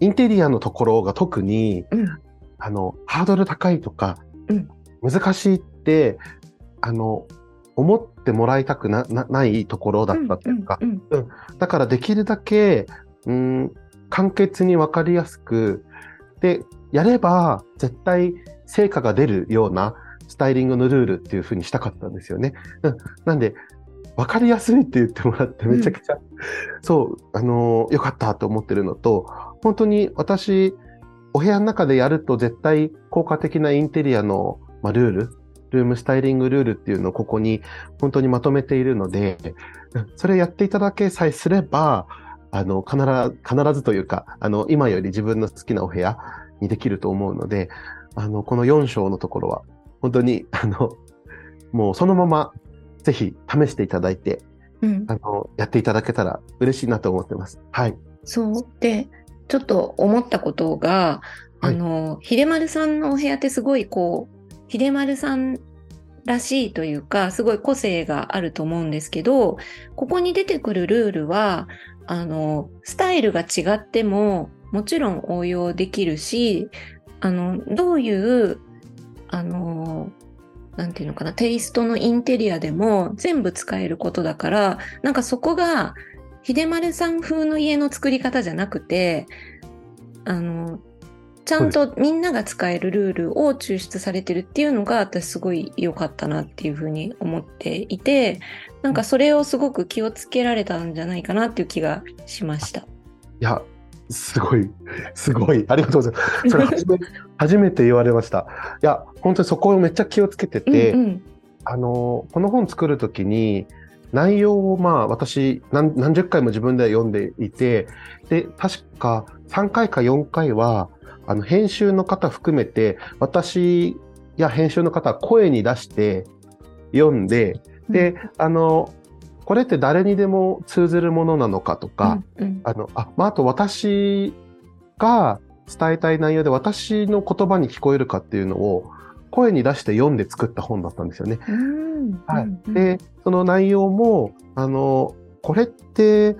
インテリアのところが特に、うん、あの、ハードル高いとか、うん、難しいって、あの、思ってもらいたくなないところだったっていうか、だからできるだけ、うん、簡潔にわかりやすく、で、やれば絶対成果が出るようなスタイリングのルールっていうふうにしたかったんですよね。うん、なんで、わかりやすいって言ってもらってめちゃくちゃ、うん、そう、あのー、よかったと思ってるのと、本当に私、お部屋の中でやると絶対効果的なインテリアの、まあ、ルール、ルームスタイリングルールっていうのをここに本当にまとめているので、それやっていただけさえすれば、あの、必ず、必ずというか、あの、今より自分の好きなお部屋にできると思うので、あの、この4章のところは、本当に、あの、もうそのまま、ぜひ試していただいて、うん、あの、やっていただけたら嬉しいなと思ってます。はい。そう。で、ちょっと思ったことが、あの、秀丸さんのお部屋ってすごいこう、秀丸さんらしいというか、すごい個性があると思うんですけど、ここに出てくるルールは、あの、スタイルが違っても、もちろん応用できるし、あの、どういう、あの、なんていうのかな、テイストのインテリアでも全部使えることだから、なんかそこが、秀丸さん風の家の作り方じゃなくて、あの、ちゃんとみんなが使えるルールを抽出されてるっていうのが私すごい良かったなっていうふうに思っていて、なんかそれをすごく気をつけられたんじゃないかなっていう気がしました。いや、すごい、すごい、ありがとうございます。[laughs] それ初め初めて言われました。いや、本当にそこをめっちゃ気をつけてて、うんうん、あの、この本作るときに、内容をまあ私何何十回も自分で読んでいて、で、確か3回か4回は、あの、編集の方含めて、私や編集の方は声に出して読んで、で、あの、これって誰にでも通ずるものなのかとか、うんうん、あの、あ、まあ、あと私が伝えたい内容で私の言葉に聞こえるかっていうのを声に出して読んで作った本だったんですよね。はい。で、その内容も、あの、これって、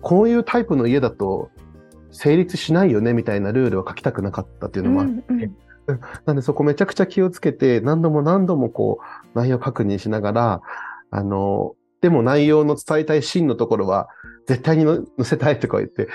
こういうタイプの家だと成立しないよねみたいなルールを書きたくなかったっていうのもあって、うんうんなんでそこめちゃくちゃ気をつけて、何度も何度もこう、内容確認しながら、あの、でも内容の伝えたいシーンのところは、絶対に載せたいとか言って、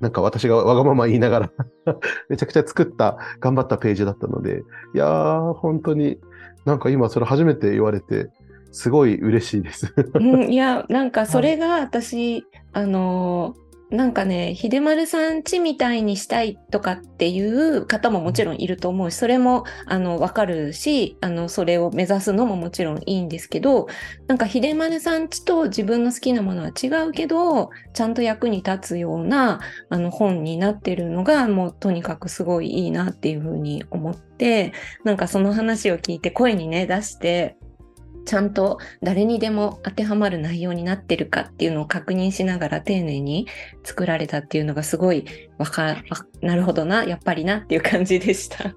なんか私がわがまま言いながら [laughs] めちゃくちゃ作った、頑張ったページだったので、いやー、本当に、なんか今それ初めて言われて、すごい嬉しいです。うん、いや、なんかそれが私、はい、あのなんかね、秀丸さんちみたいにしたいとかっていう方ももちろんいると思うし、それもあの分かるし、あのそれを目指すのももちろんいいんですけど、なんか秀丸さんちと自分の好きなものは違うけど、ちゃんと役に立つようなあの本になってるのが、もうとにかくすごいいいなっていうふうに思って、なんかその話を聞いて声にね、出して、ちゃんと誰にでも当てはまる内容になってるかっていうのを確認しながら丁寧に作られたっていうのがすごいわかなるほどなやっぱりなっていう感じでした。[laughs] [laughs]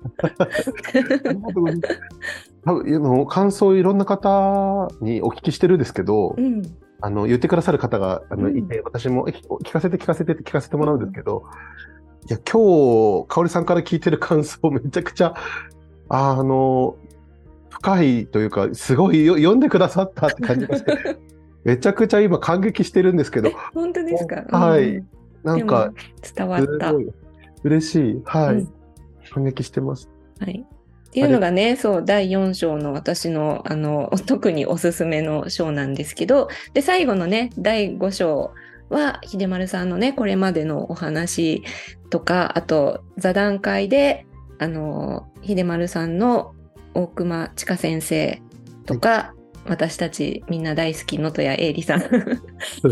多分感想いろんな方にお聞きしてるんですけど、うん、あの言ってくださる方があのいて、うん、私も聞かせて聞かせてって聞かせてもらうんですけど、いや今日香織さんから聞いてる感想めちゃくちゃあの深いというか、すごい読んでくださったって感じがして、[laughs] めちゃくちゃ今感激してるんですけど。本当ですか、はい。なんか、伝わった。嬉しい。はい、うん、感激してます。はい。っていうのがね、そう、第4章の私の、あの、特におすすめの章なんですけど、で、最後のね、第5章は、秀丸さんのね、これまでのお話とか、あと、座談会で、あの、秀丸さんの大熊千佳先生とか、はい、私たちみんな大好き能登谷英里さん。ね、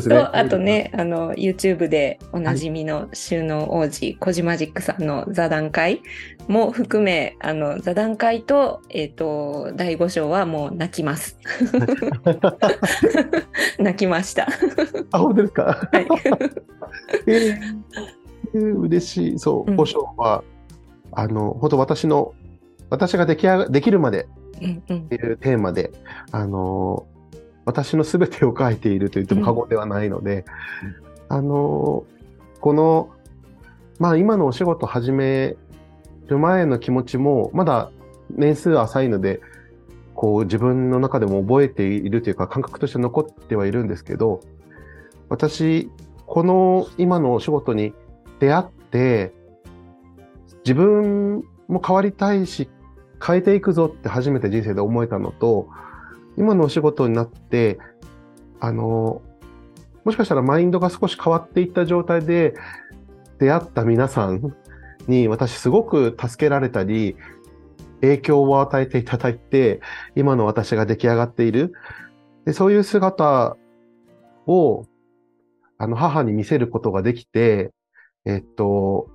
とあとねあの YouTube でおなじみの収納王子、コジマジックさんの座談会も含めあの座談会と,、えーと、第5章はもう泣きます。[laughs] 泣きました。あ本当ですか、はい。[laughs] えー、嬉しい。そう、5章はあの本当私の私が出来上ができるまでっていうテーマで、うんうん、あの私の全てを書いていると言っても過言ではないので、うん、あのこの、まあ今のお仕事始める前の気持ちも、まだ年数浅いので、こう自分の中でも覚えているというか感覚として残ってはいるんですけど、私、この今のお仕事に出会って、自分も変わりたいし、変えていくぞって初めて人生で思えたのと、今のお仕事になって、あの、もしかしたらマインドが少し変わっていった状態で出会った皆さんに私すごく助けられたり、影響を与えていただいて、今の私が出来上がっている。でそういう姿を、あの、母に見せることができて、えっと、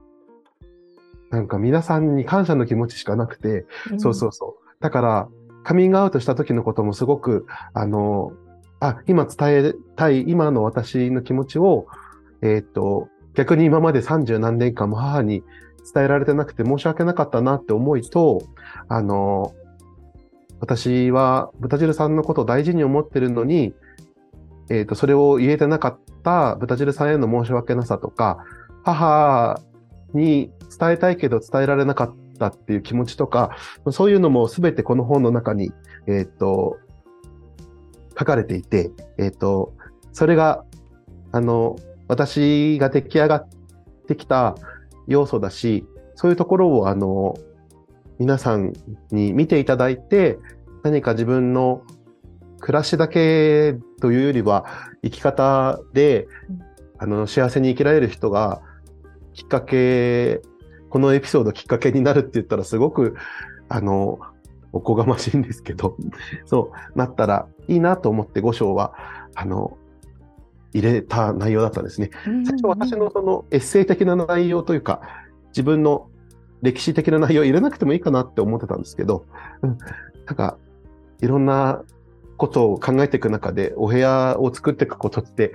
なんか皆さんに感謝の気持ちしかなくて、うん、そうそうそう。だから、カミングアウトした時のこともすごく、あの、あ、今伝えたい、今の私の気持ちを、えっ、と、逆に今まで30何年間も母に伝えられてなくて申し訳なかったなって思いと、あの、私は豚汁さんのことを大事に思ってるのに、えっ、と、それを言えてなかった豚汁さんへの申し訳なさとか、母に伝えたいけど伝えられなかったっていう気持ちとか、そういうのもすべてこの本の中に、えっ、ー、と、書かれていて、えっ、ー、と、それが、あの、私が出来上がってきた要素だし、そういうところを、あの、皆さんに見ていただいて、何か自分の暮らしだけというよりは、生き方で、あの、幸せに生きられる人が、きっかけ、このエピソードきっかけになるって言ったらすごく、あの、おこがましいんですけど、[laughs] そう、なったらいいなと思って5章は、あの、入れた内容だったんですね。最初私のそのエッセイ的な内容というか、自分の歴史的な内容を入れなくてもいいかなって思ってたんですけど、うん、なんか、いろんなことを考えていく中で、お部屋を作っていくことって、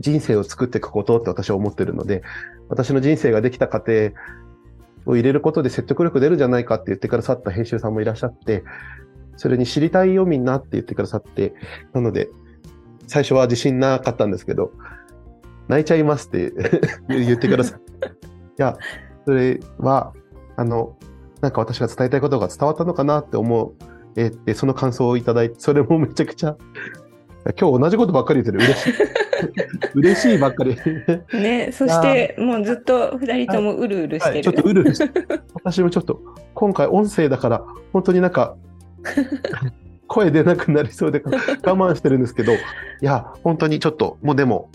人生を作っていくことって私は思ってるので、私の人生ができた過程を入れることで説得力出るじゃないかって言ってくださった編集さんもいらっしゃって、それに知りたいよみんなって言ってくださって、なので、最初は自信なかったんですけど、泣いちゃいますって [laughs] 言ってくださって。いや、それは、あの、なんか私が伝えたいことが伝わったのかなって思う、えー、その感想をいただいて、それもめちゃくちゃ、今日同じことばっかり言ってる。嬉しい。[laughs] 嬉しいばっかり。ね、そしてもうずっと二人ともうるうるしてる。はい、ちょっとうるうるして。私もちょっと、今回音声だから、本当になんか、[laughs] 声出なくなりそうで我慢してるんですけど、いや、本当にちょっと、もうでも、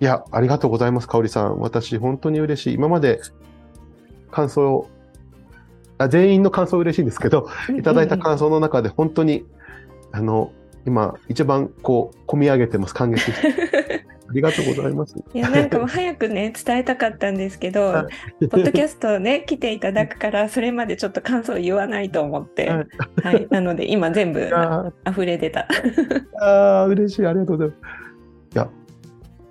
いや、ありがとうございます、かおりさん。私、本当に嬉しい。今まで感想あ、全員の感想嬉しいんですけど、いただいた感想の中で本当に、あの、今、一番こう、込み上げてます、感激して。ありがとうございます。[laughs] いや、なんかもう早くね、伝えたかったんですけど、ポッドキャストね、[laughs] 来ていただくから、それまでちょっと感想を言わないと思って、はい、なので今全部溢れ出た。ああ、嬉しい、ありがとうございます。いや、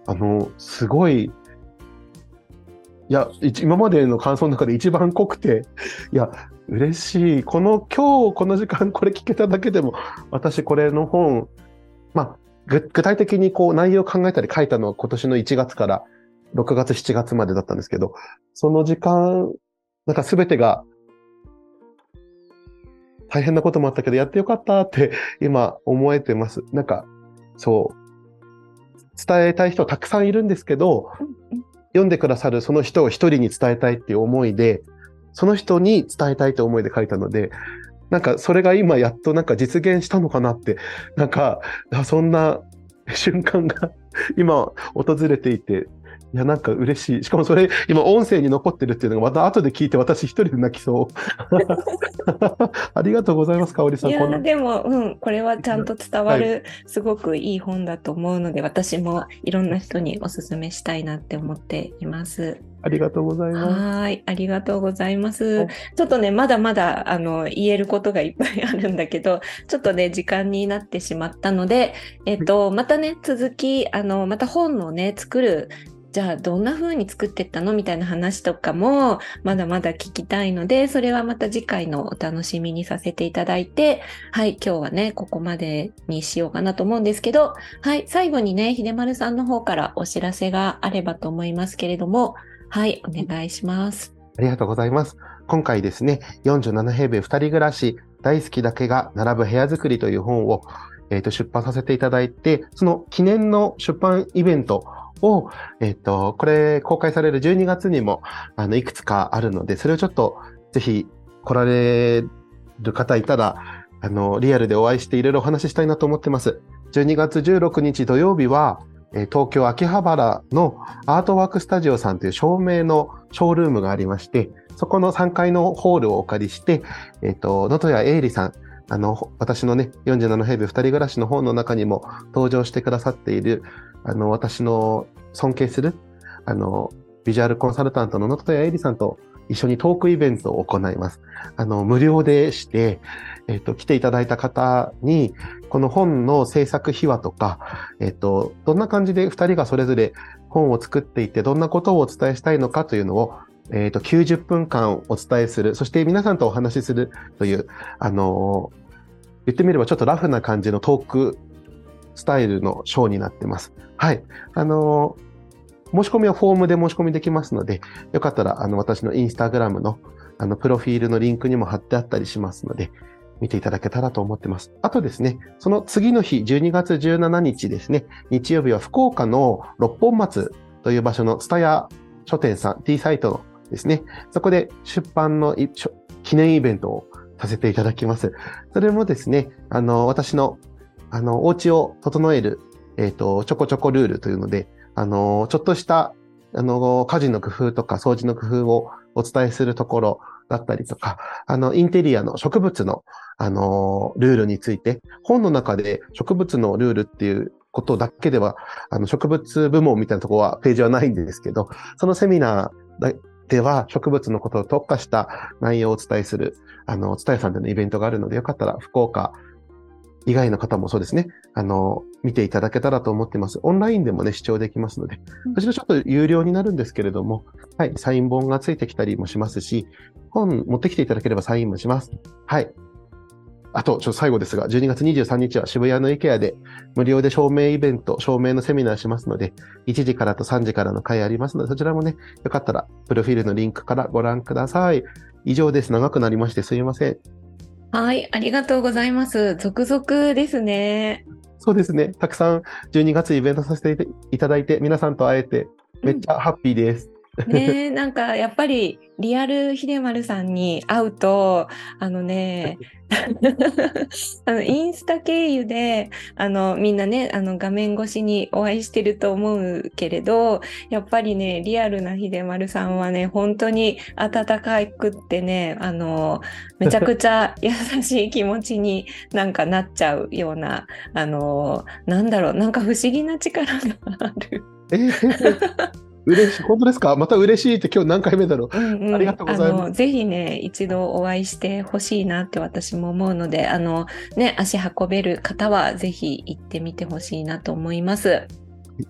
あの、すごい、いや、今までの感想の中で一番濃くて、いや、嬉しい。この今日この時間これ聞けただけでも、私これの本、まあ、具体的にこう内容を考えたり書いたのは今年の1月から6月7月までだったんですけど、その時間、なんか全てが大変なこともあったけど、やってよかったって今思えてます。なんか、そう、伝えたい人たくさんいるんですけど、読んでくださるその人を一人に伝えたいっていう思いで、その人に伝えたいと思いで書いたので、なんかそれが今やっとなんか実現したのかなって、なんかそんな瞬間が今訪れていて、いや、なんか嬉しい。しかもそれ、今、音声に残ってるっていうのが、また後で聞いて、私一人で泣きそう。[laughs] ありがとうございます、かおりさん。いや、でも、うん、これはちゃんと伝わる、はい、すごくいい本だと思うので、私もいろんな人にお勧めしたいなって思っています。ありがとうございます。はい、ありがとうございます。ちょっとね、まだまだ、あの、言えることがいっぱいあるんだけど、ちょっとね、時間になってしまったので、えっと、またね、続き、あの、また本のね、作るじゃあどんな風に作ってったのみたいな話とかもまだまだ聞きたいので、それはまた次回のお楽しみにさせていただいて、はい、今日はね、ここまでにしようかなと思うんですけど、はい、最後にね、秀丸さんの方からお知らせがあればと思いますけれども、はい、お願いします。ありがとうございます。今回ですね、47平米二人暮らし、大好きだけが並ぶ部屋作りという本を、えー、と出版させていただいて、その記念の出版イベントを、えっ、と、これ公開される12月にも、あの、いくつかあるので、それをちょっと、ぜひ来られる方いたら、あの、リアルでお会いしていろいろお話ししたいなと思ってます。12月16日土曜日は、東京秋葉原のアートワークスタジオさんという照明のショールームがありまして、そこの3階のホールをお借りして、えっ、と、能登谷英里さん、あの、私のね、47平米二人暮らしの本の中にも登場してくださっている、あの、私の尊敬する、あの、ビジュアルコンサルタントの野戸谷絵里さんと一緒にトークイベントを行います。あの、無料でして、えっ、と、来ていただいた方に、この本の制作秘話とか、えっ、と、どんな感じで二人がそれぞれ本を作っていて、どんなことをお伝えしたいのかというのを、えっ、と、90分間お伝えする、そして皆さんとお話しするという、あの、言ってみればちょっとラフな感じのトークスタイルのショーになってます。はい。あの、申し込みはフォームで申し込みできますので、よかったら、あの、私のインスタグラムの、あの、プロフィールのリンクにも貼ってあったりしますので、見ていただけたらと思ってます。あとですね、その次の日、12月17日ですね、日曜日は福岡の六本松という場所のツタヤ書店さん、T サイトですね、そこで出版の記念イベントをさせていただきます。それもですね、あの、私のあの、お家を整える、えっ、ー、と、ちょこちょこルールというので、あの、ちょっとした、あの、家事の工夫とか掃除の工夫をお伝えするところだったりとか、あの、インテリアの植物の、あの、ルールについて、本の中で植物のルールっていうことだけでは、あの、植物部門みたいなとこは、ページはないんですけど、そのセミナーでは植物のことを特化した内容をお伝えする、あの、お伝えさんでのイベントがあるので、よかったら福岡、以外の方もそうですね、あの、見ていただけたらと思ってます。オンラインでもね、視聴できますので、こちらちょっと有料になるんですけれども、はい、サイン本がついてきたりもしますし、本持ってきていただければサインもします。はい。あと、ちょっと最後ですが、12月23日は渋谷の IKEA で無料で照明イベント、照明のセミナーしますので、1時からと3時からの会ありますので、そちらもね、よかったら、プロフィールのリンクからご覧ください。以上です。長くなりましてすいません。はい、ありがとうございます。続々ですね。そうですね。たくさん12月イベントさせていただいて、皆さんと会えて、めっちゃハッピーです。ねなんかやっぱりリアル秀丸さんに会うとあのね [laughs] あのインスタ経由であのみんなねあの画面越しにお会いしてると思うけれどやっぱりねリアルな秀丸さんはね本当に温かくってねあのめちゃくちゃ優しい気持ちになんかなっちゃうようなあのなんだろうなんか不思議な力がある。嬉しい。本当ですか？また嬉しいって今日何回目だろう？うんうん、ありがとうございます。ぜひね、一度お会いしてほしいなって私も思うので、あの、ね、足運べる方はぜひ行ってみてほしいなと思います。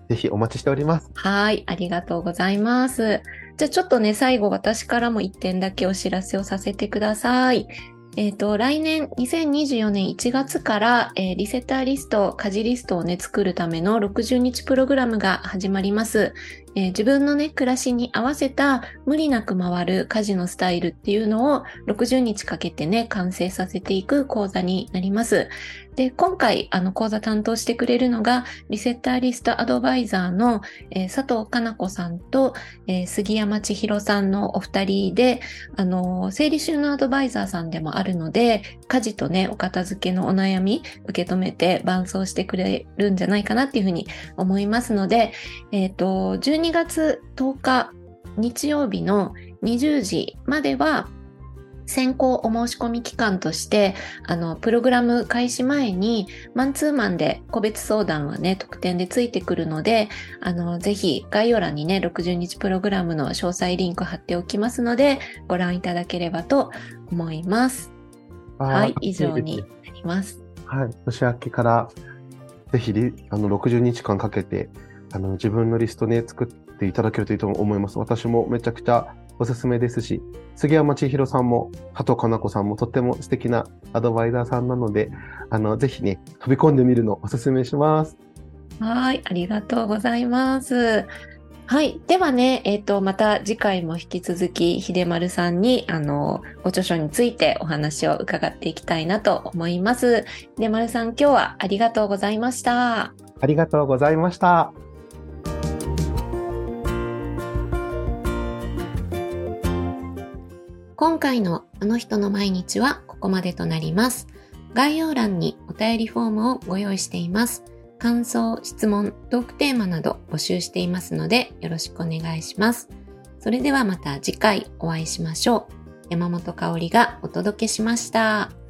ぜひお待ちしております。はい、ありがとうございます。じゃあちょっとね、最後私からも1点だけお知らせをさせてください。えっ、ー、と、来年2024年1月から、えー、リセッターリスト、家事リストをね、作るための60日プログラムが始まります。えー、自分のね、暮らしに合わせた無理なく回る家事のスタイルっていうのを60日かけてね、完成させていく講座になります。で、今回、あの、講座担当してくれるのが、リセッターリストアドバイザーの、えー、佐藤かな子さんと、えー、杉山千尋さんのお二人で、あの、整理収納アドバイザーさんでもあるので、家事とね、お片付けのお悩み、受け止めて伴走してくれるんじゃないかなっていうふうに思いますので、えっ、ー、と、12月10日日曜日の20時までは先行お申し込み期間として、あの、プログラム開始前に、マンツーマンで個別相談はね、特典でついてくるので、あの、ぜひ概要欄にね、60日プログラムの詳細リンク貼っておきますので、ご覧いただければと思います。はい、以上になります。はい、年明けから、ぜひ、あの、60日間かけて、あの、自分のリストね、作っていただけるといいと思います。私もめちゃくちゃおすすめですし、杉山千尋さんも、加藤かな子さんもとっても素敵なアドバイザーさんなので、あの、ぜひね、飛び込んでみるのをおすすめします。はい、ありがとうございます。はい。ではね、えっ、ー、と、また次回も引き続き、秀丸さんに、あの、ご著書についてお話を伺っていきたいなと思います。秀丸さん、今日はありがとうございました。ありがとうございました。今回のあの人の毎日はここまでとなります。概要欄にお便りフォームをご用意しています。感想、質問、トークテーマなど募集していますのでよろしくお願いします。それではまた次回お会いしましょう。山本香里がお届けしました。